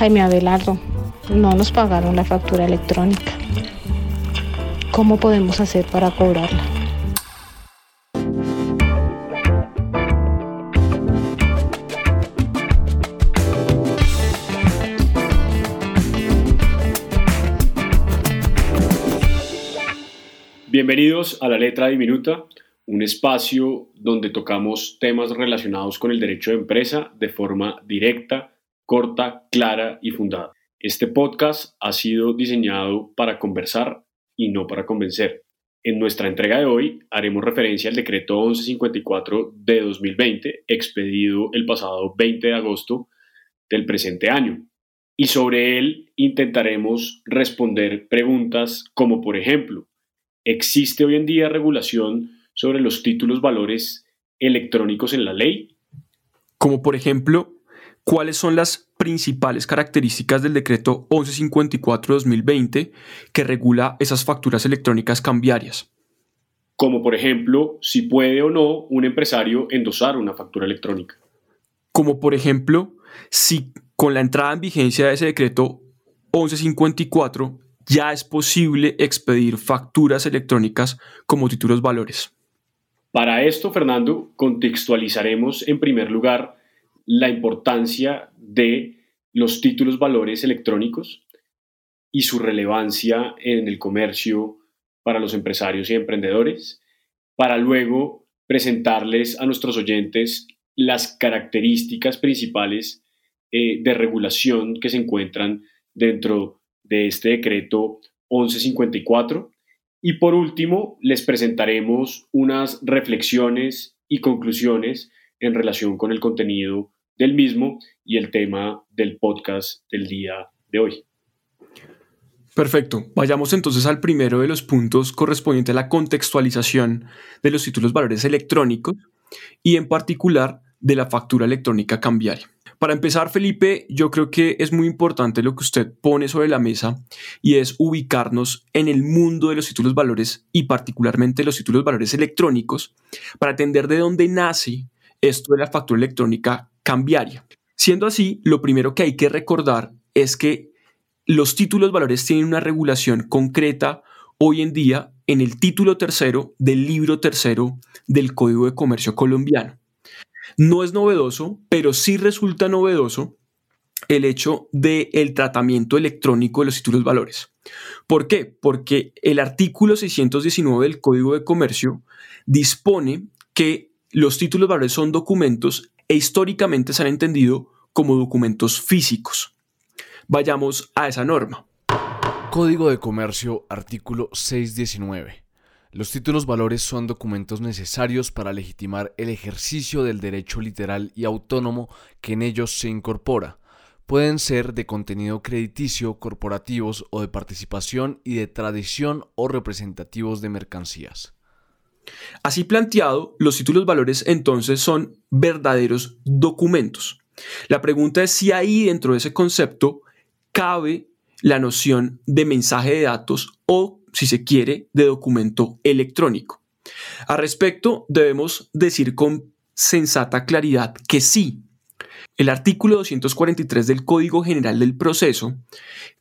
Jaime Abelardo, no nos pagaron la factura electrónica. ¿Cómo podemos hacer para cobrarla? Bienvenidos a La Letra Diminuta, un espacio donde tocamos temas relacionados con el derecho de empresa de forma directa, corta, clara y fundada. Este podcast ha sido diseñado para conversar y no para convencer. En nuestra entrega de hoy haremos referencia al decreto 1154 de 2020, expedido el pasado 20 de agosto del presente año. Y sobre él intentaremos responder preguntas como, por ejemplo, ¿Existe hoy en día regulación sobre los títulos valores electrónicos en la ley? Como por ejemplo, ¿cuáles son las principales características del decreto 1154-2020 que regula esas facturas electrónicas cambiarias? Como por ejemplo, si puede o no un empresario endosar una factura electrónica. Como por ejemplo, si con la entrada en vigencia de ese decreto 1154 ya es posible expedir facturas electrónicas como títulos valores. Para esto, Fernando, contextualizaremos en primer lugar la importancia de los títulos valores electrónicos y su relevancia en el comercio para los empresarios y emprendedores, para luego presentarles a nuestros oyentes las características principales eh, de regulación que se encuentran dentro de este decreto 1154. Y por último, les presentaremos unas reflexiones y conclusiones en relación con el contenido del mismo y el tema del podcast del día de hoy. Perfecto. Vayamos entonces al primero de los puntos correspondiente a la contextualización de los títulos valores electrónicos y en particular de la factura electrónica cambiaria. Para empezar, Felipe, yo creo que es muy importante lo que usted pone sobre la mesa y es ubicarnos en el mundo de los títulos valores y particularmente los títulos valores electrónicos para entender de dónde nace esto de la factura electrónica cambiaria. Siendo así, lo primero que hay que recordar es que los títulos valores tienen una regulación concreta hoy en día en el título tercero del libro tercero del Código de Comercio colombiano. No es novedoso, pero sí resulta novedoso el hecho del el tratamiento electrónico de los títulos valores. ¿Por qué? Porque el artículo 619 del Código de Comercio dispone que los títulos valores son documentos e históricamente se han entendido como documentos físicos. Vayamos a esa norma. Código de Comercio, artículo 619. Los títulos valores son documentos necesarios para legitimar el ejercicio del derecho literal y autónomo que en ellos se incorpora. Pueden ser de contenido crediticio, corporativos o de participación y de tradición o representativos de mercancías. Así planteado, los títulos valores entonces son verdaderos documentos. La pregunta es si ahí dentro de ese concepto cabe la noción de mensaje de datos o si se quiere, de documento electrónico. Al respecto, debemos decir con sensata claridad que sí. El artículo 243 del Código General del Proceso,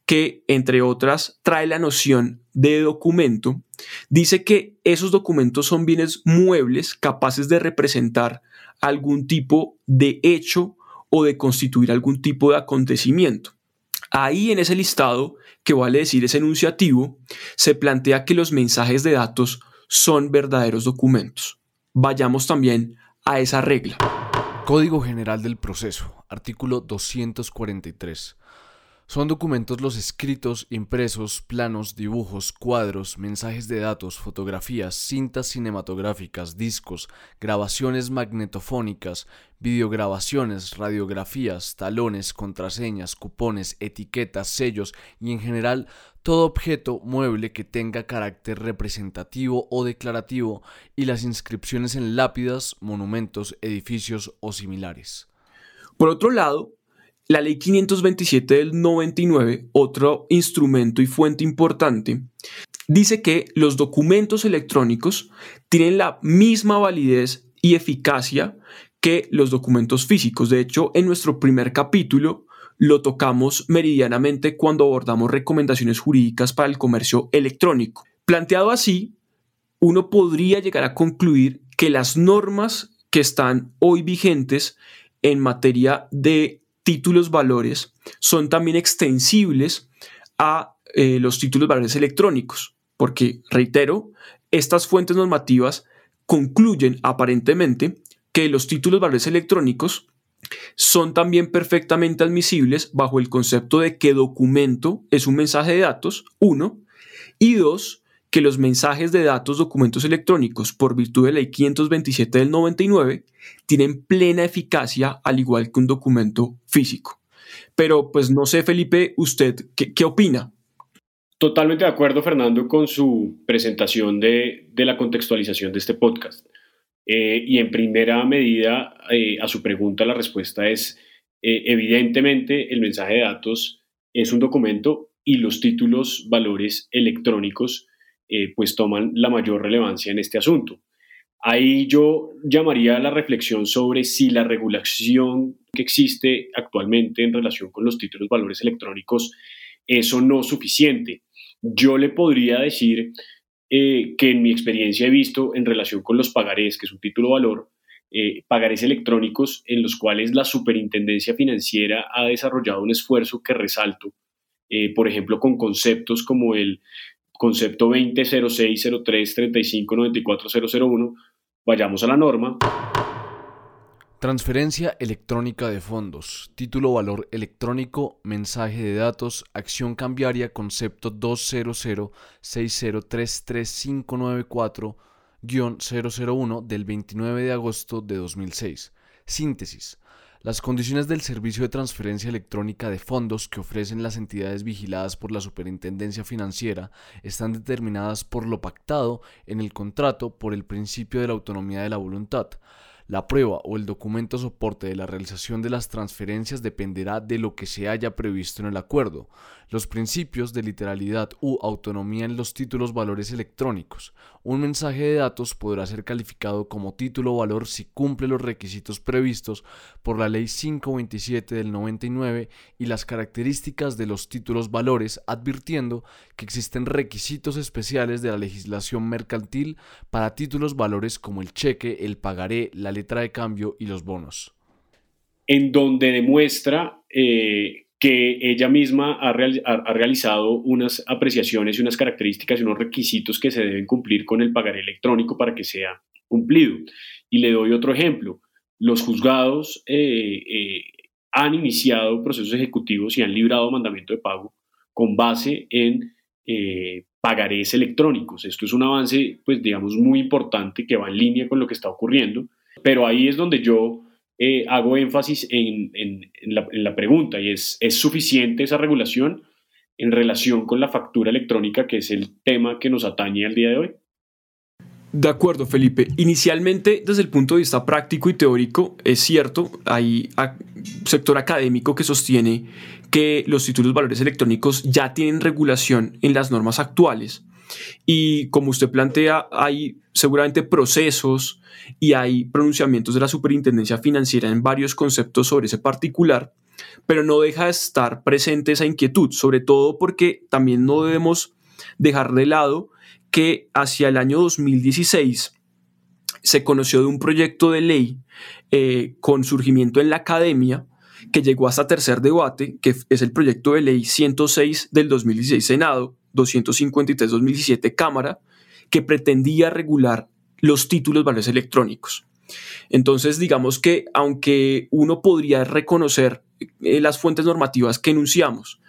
que entre otras trae la noción de documento, dice que esos documentos son bienes muebles capaces de representar algún tipo de hecho o de constituir algún tipo de acontecimiento. Ahí en ese listado, que vale decir es enunciativo, se plantea que los mensajes de datos son verdaderos documentos. Vayamos también a esa regla. Código General del Proceso, artículo 243. Son documentos los escritos, impresos, planos, dibujos, cuadros, mensajes de datos, fotografías, cintas cinematográficas, discos, grabaciones magnetofónicas, videograbaciones, radiografías, talones, contraseñas, cupones, etiquetas, sellos y en general todo objeto mueble que tenga carácter representativo o declarativo y las inscripciones en lápidas, monumentos, edificios o similares. Por otro lado, la ley 527 del 99, otro instrumento y fuente importante, dice que los documentos electrónicos tienen la misma validez y eficacia que los documentos físicos. De hecho, en nuestro primer capítulo lo tocamos meridianamente cuando abordamos recomendaciones jurídicas para el comercio electrónico. Planteado así, uno podría llegar a concluir que las normas que están hoy vigentes en materia de títulos valores son también extensibles a eh, los títulos valores electrónicos, porque, reitero, estas fuentes normativas concluyen aparentemente que los títulos valores electrónicos son también perfectamente admisibles bajo el concepto de que documento es un mensaje de datos, uno, y dos, que los mensajes de datos, documentos electrónicos, por virtud de la ley 527 del 99, tienen plena eficacia al igual que un documento físico. Pero pues no sé, Felipe, ¿usted qué, opina? Totalmente de acuerdo, Fernando, con su presentación de, la contextualización de este podcast. Eh, y en primera medida, eh, a su pregunta, la respuesta es, eh, evidentemente, el mensaje de datos es un documento y los títulos, valores electrónicos, pues toman la mayor relevancia en este asunto. Ahí yo llamaría a la reflexión sobre si la regulación que existe actualmente en relación con los títulos valores electrónicos es o no suficiente. Yo le podría decir eh, que en mi experiencia he visto en relación con los pagarés, que es un título valor, eh, pagarés electrónicos en los cuales la superintendencia financiera ha desarrollado un esfuerzo que resalto, eh, por ejemplo, con conceptos como el concepto 200603359401, vayamos a la norma. Transferencia electrónica de fondos, título valor electrónico, mensaje de datos, acción cambiaria, concepto 20060333594-001 del 29 de agosto de 2006. Síntesis. Las condiciones del servicio de transferencia electrónica de fondos que ofrecen las entidades vigiladas por la Superintendencia Financiera están determinadas por lo pactado en el contrato por el principio de la autonomía de la voluntad. La prueba o el documento soporte de la realización de las transferencias dependerá de lo que se haya previsto en el acuerdo los principios de literalidad u autonomía en los títulos valores electrónicos. Un mensaje de datos podrá ser calificado como título valor si cumple los requisitos previstos por la Ley 527 del 99 y las características de los títulos valores, advirtiendo que existen requisitos especiales de la legislación mercantil para títulos valores como el cheque, el pagaré, la letra de cambio y los bonos. En donde demuestra eh, que ella misma ha, realizado unas apreciaciones y unas características y unos requisitos que se deben cumplir con el pagaré electrónico para que sea cumplido. Y le doy otro ejemplo. Los juzgados eh, eh, han iniciado procesos ejecutivos y han librado mandamiento de pago con base en eh, pagarés electrónicos. Esto es un avance, pues digamos, muy importante que va en línea con lo que está ocurriendo, pero ahí es donde yo eh, hago énfasis en, la, pregunta y es, ¿es suficiente esa regulación en relación con la factura electrónica, que es el tema que nos atañe al día de hoy? De acuerdo, Felipe. Inicialmente, desde el punto de vista práctico y teórico, es cierto, hay sector académico que sostiene que los títulos valores electrónicos ya tienen regulación en las normas actuales. Y como usted plantea, hay seguramente procesos y hay pronunciamientos de la superintendencia financiera en varios conceptos sobre ese particular, pero no deja de estar presente esa inquietud, sobre todo porque también no debemos dejar de lado que hacia el año 2016 se conoció de un proyecto de ley eh, con surgimiento en la academia que llegó hasta tercer debate, que es el proyecto de ley 106 del 2016 Senado, 253-2017 Cámara, que pretendía regular los títulos valores electrónicos. Entonces, digamos que aunque uno podría reconocer eh, las fuentes normativas que enunciamos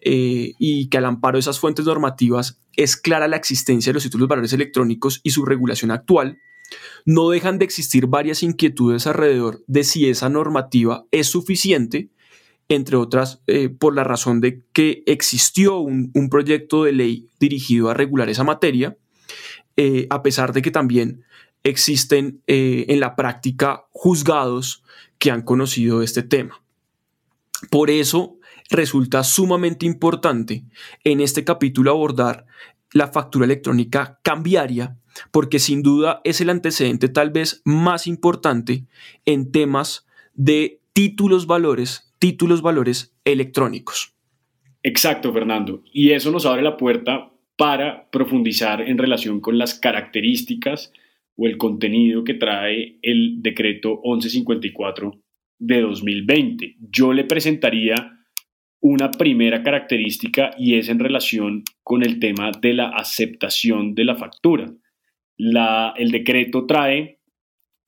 eh, y que al amparo de esas fuentes normativas es clara la existencia de los títulos valores electrónicos y su regulación actual, no dejan de existir varias inquietudes alrededor de si esa normativa es suficiente, entre otras eh, por la razón de que existió un proyecto de ley dirigido a regular esa materia, eh, a pesar de que también existen eh, en la práctica juzgados que han conocido este tema. Por eso resulta sumamente importante en este capítulo abordar la factura electrónica cambiaria, porque sin duda es el antecedente tal vez más importante en temas de títulos valores, títulos valores electrónicos. Exacto, Fernando. Y eso nos abre la puerta para profundizar en relación con las características o el contenido que trae el decreto 1154 de 2020. Yo le presentaría una primera característica y es en relación con el tema de la aceptación de la factura. La, el decreto trae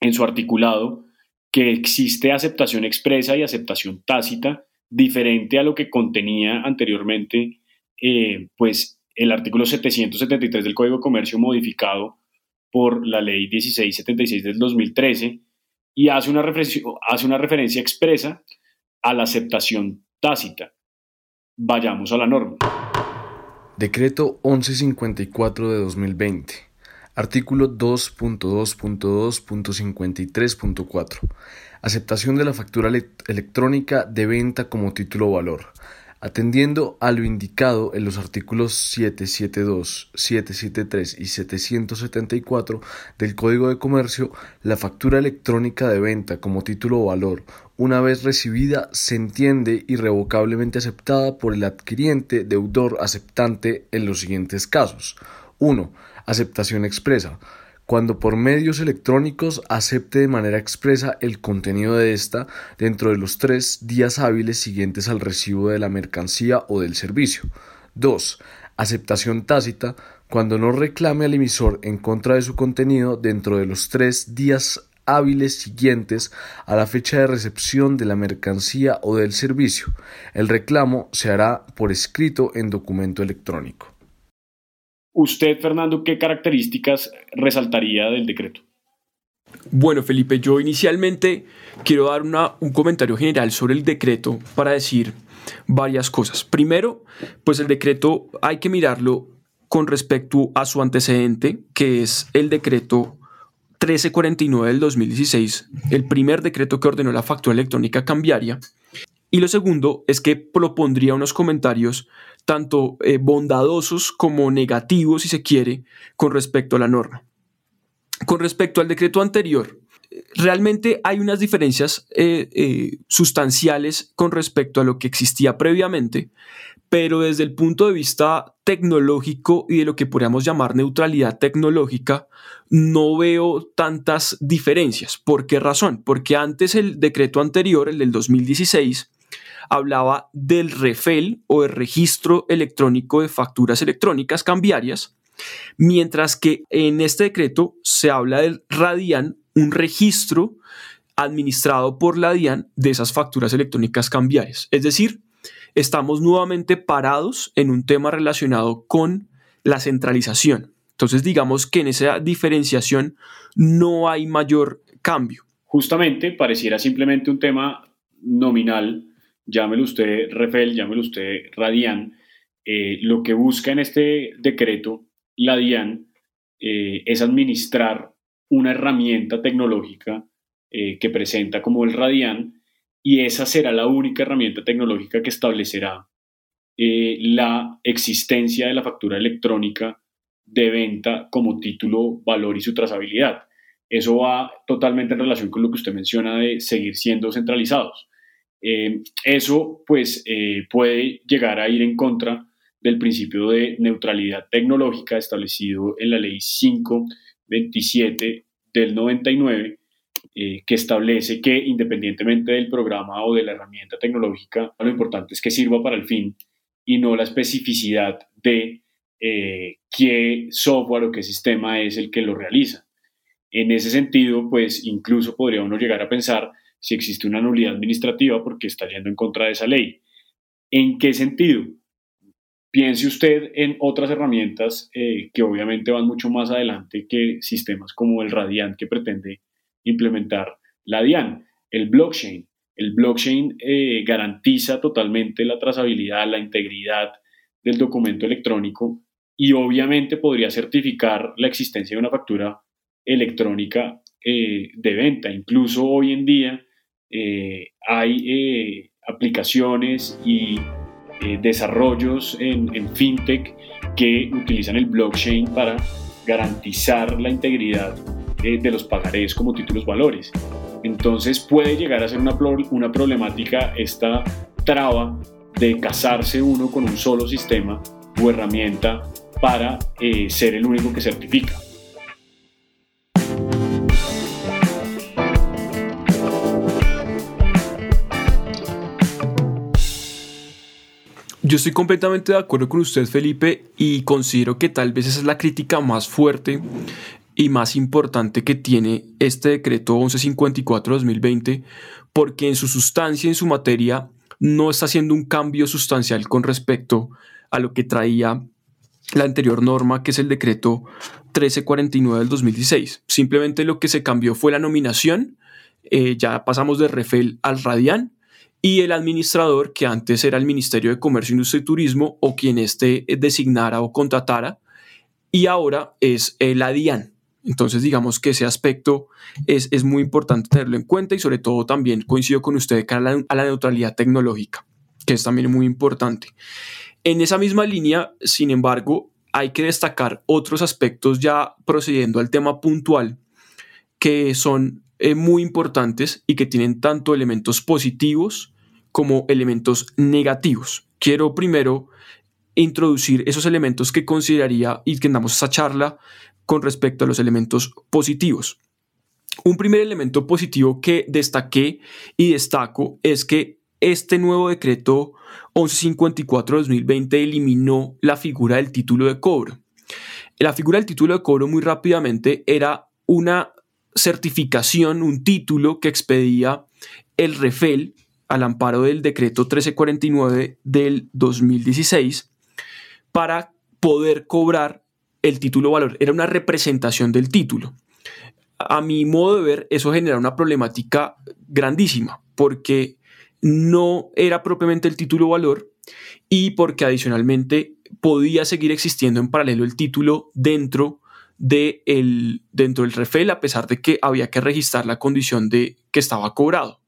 en su articulado que existe aceptación expresa y aceptación tácita, diferente a lo que contenía anteriormente eh, pues el artículo 773 del Código de Comercio modificado por la ley 1676 del 2013 y hace una, hace una referencia expresa a la aceptación tácita. Vayamos a la norma. Decreto 1154 de 2020. Artículo 2.2.2.53.4. Aceptación de la factura electrónica de venta como título o valor. Atendiendo a lo indicado en los artículos 772, 773 y 774 del Código de Comercio, la factura electrónica de venta como título o valor, una vez recibida, se entiende irrevocablemente aceptada por el adquiriente deudor aceptante en los siguientes casos. 1. Aceptación expresa cuando por medios electrónicos acepte de manera expresa el contenido de esta dentro de los tres días hábiles siguientes al recibo de la mercancía o del servicio. 2. Aceptación tácita cuando no reclame al emisor en contra de su contenido dentro de los tres días hábiles siguientes a la fecha de recepción de la mercancía o del servicio. El reclamo se hará por escrito en documento electrónico. Usted, Fernando, ¿qué características resaltaría del decreto? Bueno, Felipe, yo inicialmente quiero dar un comentario general sobre el decreto para decir varias cosas. Primero, pues el decreto hay que mirarlo con respecto a su antecedente, que es el decreto 1349 del 2016, el primer decreto que ordenó la factura electrónica cambiaria. Y lo segundo es que propondría unos comentarios tanto eh, bondadosos como negativos, si se quiere, con respecto a la norma. Con respecto al decreto anterior, realmente hay unas diferencias eh, eh, sustanciales con respecto a lo que existía previamente, pero desde el punto de vista tecnológico y de lo que podríamos llamar neutralidad tecnológica, no veo tantas diferencias. ¿Por qué razón? Porque antes el decreto anterior, el del 2016, hablaba del REFEL o el registro electrónico de facturas electrónicas cambiarias, mientras que en este decreto se habla del RADIAN, un registro administrado por la DIAN de esas facturas electrónicas cambiarias. Es decir, estamos nuevamente parados en un tema relacionado con la centralización. Entonces, digamos que en esa diferenciación no hay mayor cambio. Justamente pareciera simplemente un tema nominal llámelo usted Refel, llámelo usted Radian, eh, lo que busca en este decreto la DIAN eh, es administrar una herramienta tecnológica eh, que presenta como el Radian y esa será la única herramienta tecnológica que establecerá la existencia de la factura electrónica de venta como título, valor y su trazabilidad. Eso va totalmente en relación con lo que usted menciona de seguir siendo centralizados. Eh, eso pues eh, puede llegar a ir en contra del principio de neutralidad tecnológica establecido en la ley 527 del 99, eh, que establece que independientemente del programa o de la herramienta tecnológica, lo importante es que sirva para el fin y no la especificidad de qué software o qué sistema es el que lo realiza. En ese sentido, pues incluso podría uno llegar a pensar si existe una nulidad administrativa porque está yendo en contra de esa ley. ¿En qué sentido? Piense usted en otras herramientas eh, que obviamente van mucho más adelante que sistemas como el Radiant que pretende implementar la DIAN, el blockchain. El blockchain eh, garantiza totalmente la trazabilidad, la integridad del documento electrónico y obviamente podría certificar la existencia de una factura electrónica eh, de venta. Incluso hoy en día eh, hay eh, aplicaciones y eh, desarrollos en, en, fintech que utilizan el blockchain para garantizar la integridad de los pagarés como títulos valores. Entonces puede llegar a ser una, una problemática esta traba de casarse uno con un solo sistema o herramienta para eh, ser el único que certifica. Yo estoy completamente de acuerdo con usted, Felipe, y considero que tal vez esa es la crítica más fuerte y más importante que tiene este decreto 1154-2020, porque en su sustancia, en su materia, no está haciendo un cambio sustancial con respecto a lo que traía la anterior norma, que es el decreto 1349 del 2016. Simplemente lo que se cambió fue la nominación, eh, ya pasamos de Refel al Radian, y el administrador, que antes era el Ministerio de Comercio, Industria y Turismo, o quien éste designara o contratara, y ahora es la DIAN. Entonces, digamos que ese aspecto es, es, muy importante tenerlo en cuenta y sobre todo también coincido con usted a la, a la neutralidad tecnológica, que es también muy importante. En esa misma línea, sin embargo, hay que destacar otros aspectos ya procediendo al tema puntual que son eh, muy importantes y que tienen tanto elementos positivos como elementos negativos. Quiero primero introducir esos elementos que consideraría y que damos esa charla con respecto a los elementos positivos. Un primer elemento positivo que destaqué y destaco es que este nuevo decreto 1154-2020 eliminó la figura del título de cobro. La figura del título de cobro muy rápidamente era una certificación, un título que expedía el REFEL al amparo del decreto 1349 del 2016 para poder cobrar el título valor, era una representación del título. A mi modo de ver, eso genera una problemática grandísima, porque no era propiamente el título valor y porque adicionalmente podía seguir existiendo en paralelo el título dentro, de el, dentro del refel, a pesar de que había que registrar la condición de que estaba cobrado.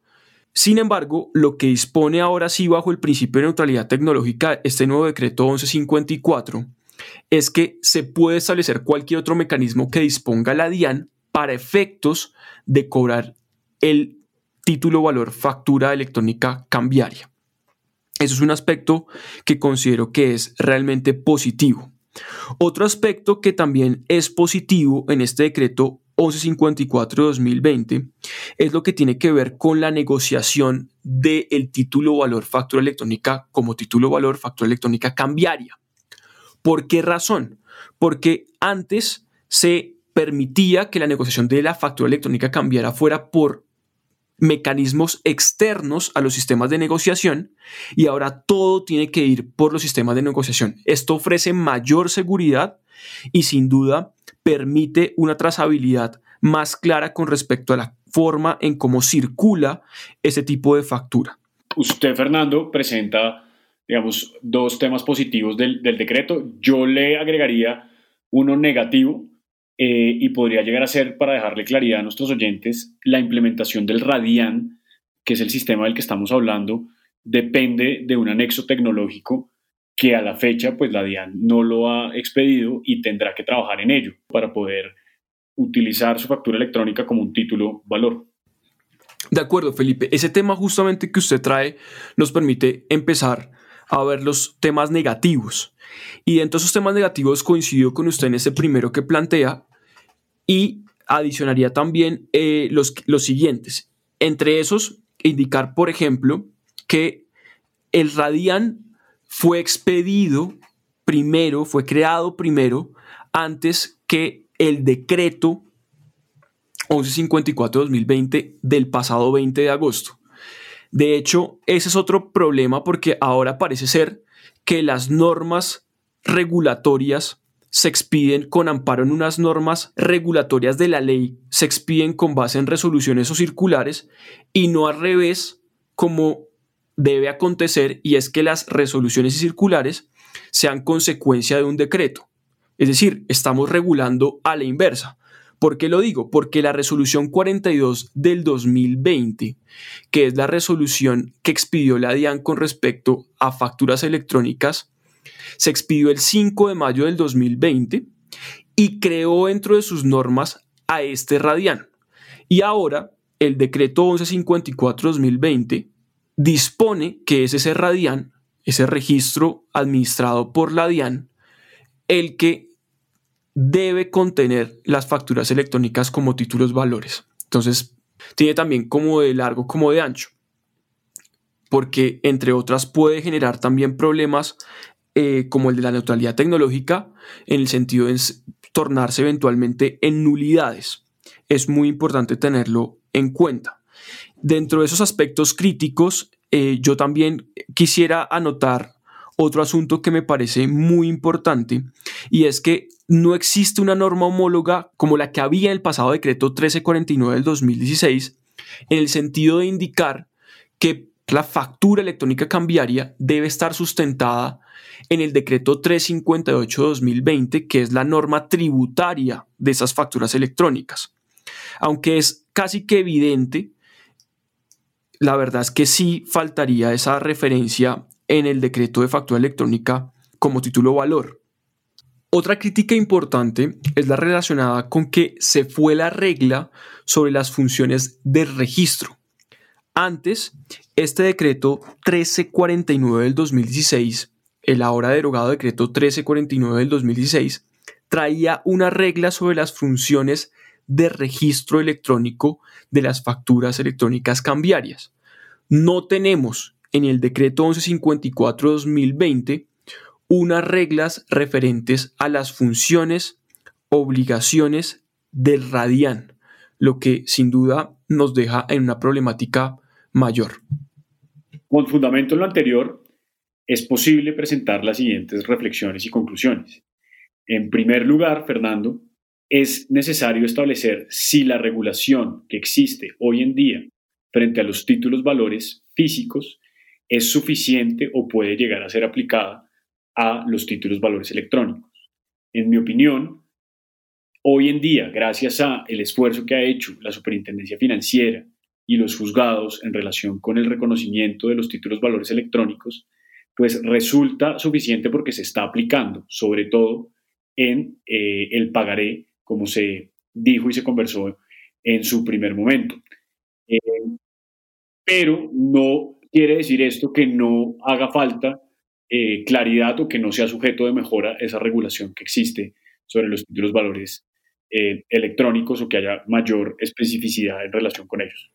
Sin embargo, lo que dispone ahora sí bajo el principio de neutralidad tecnológica, este nuevo decreto 1154, es que se puede establecer cualquier otro mecanismo que disponga la DIAN para efectos de cobrar el título valor factura electrónica cambiaria. Eso es un aspecto que considero que es realmente positivo. Otro aspecto que también es positivo en este decreto 1154-2020 es lo que tiene que ver con la negociación del título valor factura electrónica como título valor factura electrónica cambiaria. ¿Por qué razón? Porque antes se permitía que la negociación de la factura electrónica cambiara fuera por mecanismos externos a los sistemas de negociación y ahora todo tiene que ir por los sistemas de negociación. Esto ofrece mayor seguridad y sin duda permite una trazabilidad más clara con respecto a la forma en cómo circula ese tipo de factura. Usted, Fernando, presenta digamos, dos temas positivos del, decreto. Yo le agregaría uno negativo eh, y podría llegar a ser, para dejarle claridad a nuestros oyentes, la implementación del Radian, que es el sistema del que estamos hablando, depende de un anexo tecnológico que a la fecha, pues la DIAN no lo ha expedido y tendrá que trabajar en ello para poder utilizar su factura electrónica como un título valor. De acuerdo, Felipe. Ese tema justamente que usted trae nos permite empezar a ver los temas negativos. Y dentro de esos temas negativos coincido con usted en ese primero que plantea y adicionaría también eh, los, los siguientes. Entre esos, indicar, por ejemplo, que el Radian fue expedido primero, fue creado primero, antes que el decreto 1154-2020 del pasado 20 de agosto. De hecho, ese es otro problema porque ahora parece ser que las normas regulatorias se expiden con amparo en unas normas regulatorias de la ley, se expiden con base en resoluciones o circulares y no al revés como debe acontecer y es que las resoluciones y circulares sean consecuencia de un decreto. Es decir, estamos regulando a la inversa. ¿Por qué lo digo? Porque la resolución 42 del 2020, que es la resolución que expidió la DIAN con respecto a facturas electrónicas, se expidió el 5 de mayo del 2020 y creó dentro de sus normas a este Radian. Y ahora el decreto 1154-2020 dispone que es ese Radian ese registro administrado por la DIAN, el que debe contener las facturas electrónicas como títulos valores. Entonces, tiene también como de largo como de ancho, porque entre otras puede generar también problemas eh, como el de la neutralidad tecnológica, en el sentido de tornarse eventualmente en nulidades. Es muy importante tenerlo en cuenta. Dentro de esos aspectos críticos, eh, yo también quisiera anotar otro asunto que me parece muy importante y es que no existe una norma homóloga como la que había en el pasado decreto 1349 del 2016 en el sentido de indicar que la factura electrónica cambiaria debe estar sustentada en el decreto 358-2020, que es la norma tributaria de esas facturas electrónicas. Aunque es casi que evidente, la verdad es que sí faltaría esa referencia en el decreto de factura electrónica como título valor. Otra crítica importante es la relacionada con que se fue la regla sobre las funciones de registro. Antes, este decreto 1349 del 2016, el ahora derogado decreto 1349 del 2016, traía una regla sobre las funciones de registro electrónico de las facturas electrónicas cambiarias. No tenemos en el decreto 1154-2020 unas reglas referentes a las funciones, obligaciones del RADIAN, lo que sin duda nos deja en una problemática mayor. Con fundamento en lo anterior, es posible presentar las siguientes reflexiones y conclusiones. En primer lugar, Fernando, es necesario establecer si la regulación que existe hoy en día frente a los títulos valores físicos es suficiente o puede llegar a ser aplicada a los títulos valores electrónicos. En mi opinión, hoy en día, gracias a el esfuerzo que ha hecho la Superintendencia Financiera y los juzgados en relación con el reconocimiento de los títulos valores electrónicos, pues resulta suficiente porque se está aplicando, sobre todo en eh, el pagaré, como se dijo y se conversó en su primer momento. Eh, pero no quiere decir esto que no haga falta eh, claridad o que no sea sujeto de mejora esa regulación que existe sobre los títulos valores electrónicos o que haya mayor especificidad en relación con ellos.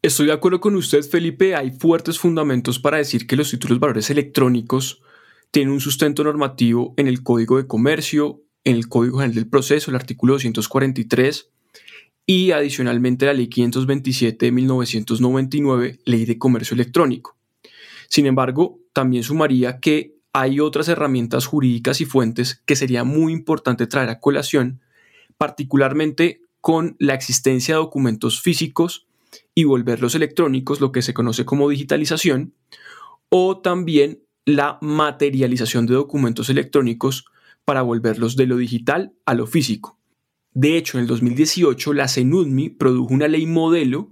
Estoy de acuerdo con usted, Felipe. Hay fuertes fundamentos para decir que los títulos valores electrónicos tienen un sustento normativo en el Código de Comercio, en el Código General del Proceso, el artículo 243, y adicionalmente la Ley 527 de 1999, Ley de Comercio Electrónico. Sin embargo, también sumaría que hay otras herramientas jurídicas y fuentes que sería muy importante traer a colación, particularmente con la existencia de documentos físicos y volverlos electrónicos, lo que se conoce como digitalización, o también la materialización de documentos electrónicos para volverlos de lo digital a lo físico. De hecho, en el 2018 la CENUDMI produjo una ley modelo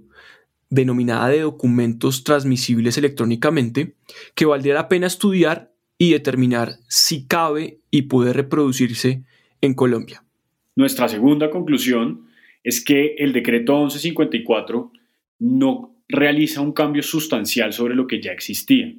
denominada de documentos transmisibles electrónicamente que valdría la pena estudiar y determinar si cabe y puede reproducirse en Colombia. Nuestra segunda conclusión es que el decreto 1154 no realiza un cambio sustancial sobre lo que ya existía.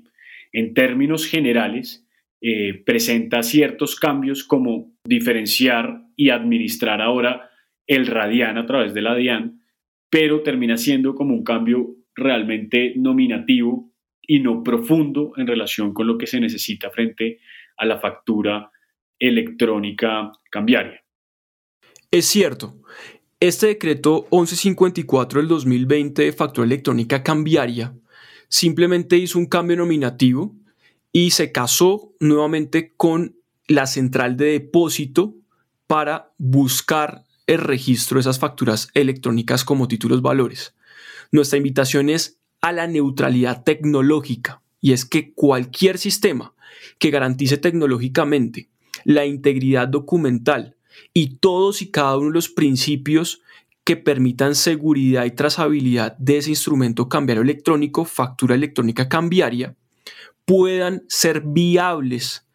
En términos generales, eh, presenta ciertos cambios como diferenciar y administrar ahora el radian a través de la DIAN, pero termina siendo como un cambio realmente nominativo y no profundo en relación con lo que se necesita frente a la factura electrónica cambiaria. Es cierto, este decreto 1154 del 2020 de factura electrónica cambiaria simplemente hizo un cambio nominativo y se casó nuevamente con la central de depósito para buscar el registro de esas facturas electrónicas como títulos valores. Nuestra invitación es a la neutralidad tecnológica y es que cualquier sistema que garantice tecnológicamente la integridad documental y todos y cada uno de los principios que permitan seguridad y trazabilidad de ese instrumento cambiario electrónico, factura electrónica cambiaria, puedan ser viables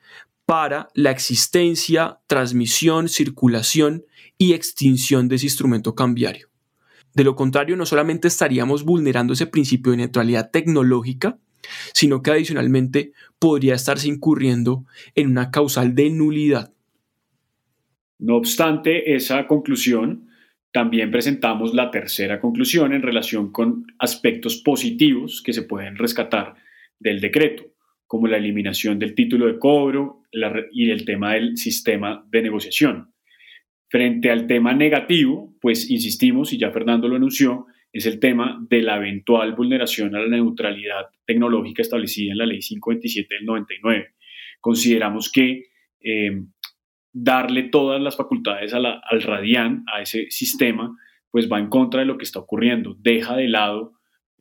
para la existencia, transmisión, circulación y extinción de ese instrumento cambiario. De lo contrario, no solamente estaríamos vulnerando ese principio de neutralidad tecnológica, sino que adicionalmente podría estarse incurriendo en una causal de nulidad. No obstante esa conclusión, también presentamos la tercera conclusión en relación con aspectos positivos que se pueden rescatar del decreto, como la eliminación del título de cobro y el tema del sistema de negociación. Frente al tema negativo, pues insistimos, y ya Fernando lo anunció, es el tema de la eventual vulneración a la neutralidad tecnológica establecida en la Ley 527 del 99. Consideramos que eh, darle todas las facultades al RADIAN, a ese sistema, pues va en contra de lo que está ocurriendo, deja de lado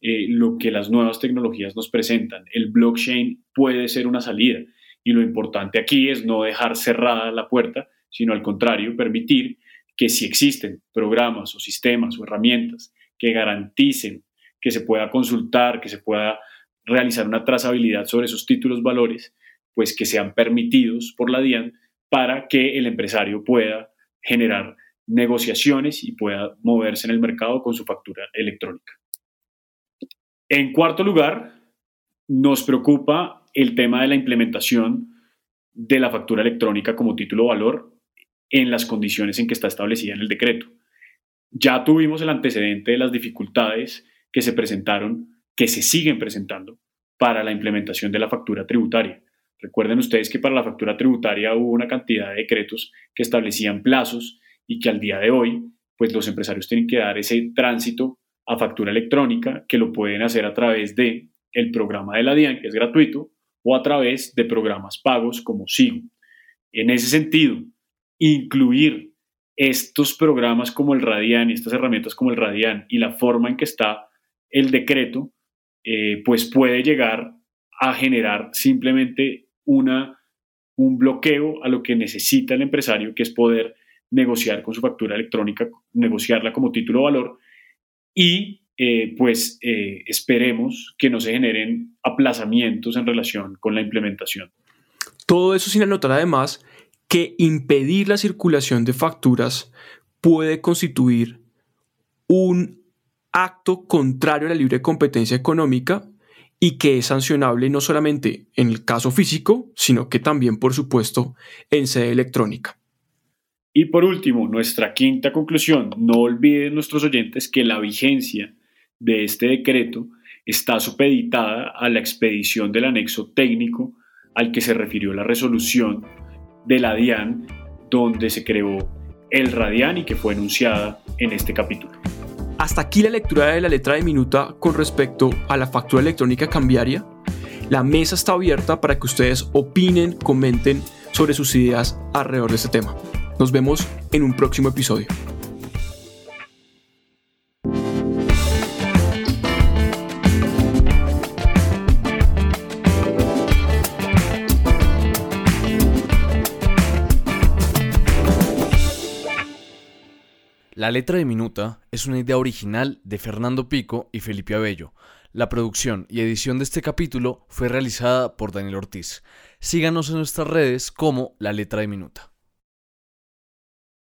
eh, lo que las nuevas tecnologías nos presentan. El blockchain puede ser una salida y lo importante aquí es no dejar cerrada la puerta, sino al contrario, permitir que si existen programas o sistemas o herramientas que garanticen que se pueda consultar, que se pueda realizar una trazabilidad sobre esos títulos valores, pues que sean permitidos por la DIAN para que el empresario pueda generar negociaciones y pueda moverse en el mercado con su factura electrónica. En cuarto lugar, nos preocupa el tema de la implementación de la factura electrónica como título valor en las condiciones en que está establecida en el decreto. Ya tuvimos el antecedente de las dificultades que se presentaron, que se siguen presentando para la implementación de la factura tributaria. Recuerden ustedes que para la factura tributaria hubo una cantidad de decretos que establecían plazos y que al día de hoy, pues los empresarios tienen que dar ese tránsito factura electrónica que lo pueden hacer a través de el programa de la DIAN, que es gratuito, o a través de programas pagos como SIGO. En ese sentido, incluir estos programas como el Radian y estas herramientas como el Radian y la forma en que está el decreto, eh, pues puede llegar a generar simplemente una, un bloqueo a lo que necesita el empresario, que es poder negociar con su factura electrónica, negociarla como título valor y eh, pues eh, esperemos que no se generen aplazamientos en relación con la implementación. Todo eso sin anotar además que impedir la circulación de facturas puede constituir un acto contrario a la libre competencia económica y que es sancionable no solamente en el caso físico, sino que también, por supuesto, en sede electrónica. Y por último, nuestra quinta conclusión, no olviden nuestros oyentes que la vigencia de este decreto está supeditada a la expedición del anexo técnico al que se refirió la resolución de la DIAN donde se creó el RADIAN y que fue enunciada en este capítulo. Hasta aquí la lectura de la letra de minuta con respecto a la factura electrónica cambiaria. La mesa está abierta para que ustedes opinen, comenten sobre sus ideas alrededor de este tema. Nos vemos en un próximo episodio. La letra de Minuta es una idea original de Fernando Pico y Felipe Abello. La producción y edición de este capítulo fue realizada por Daniel Ortiz. Síganos en nuestras redes como La letra de Minuta.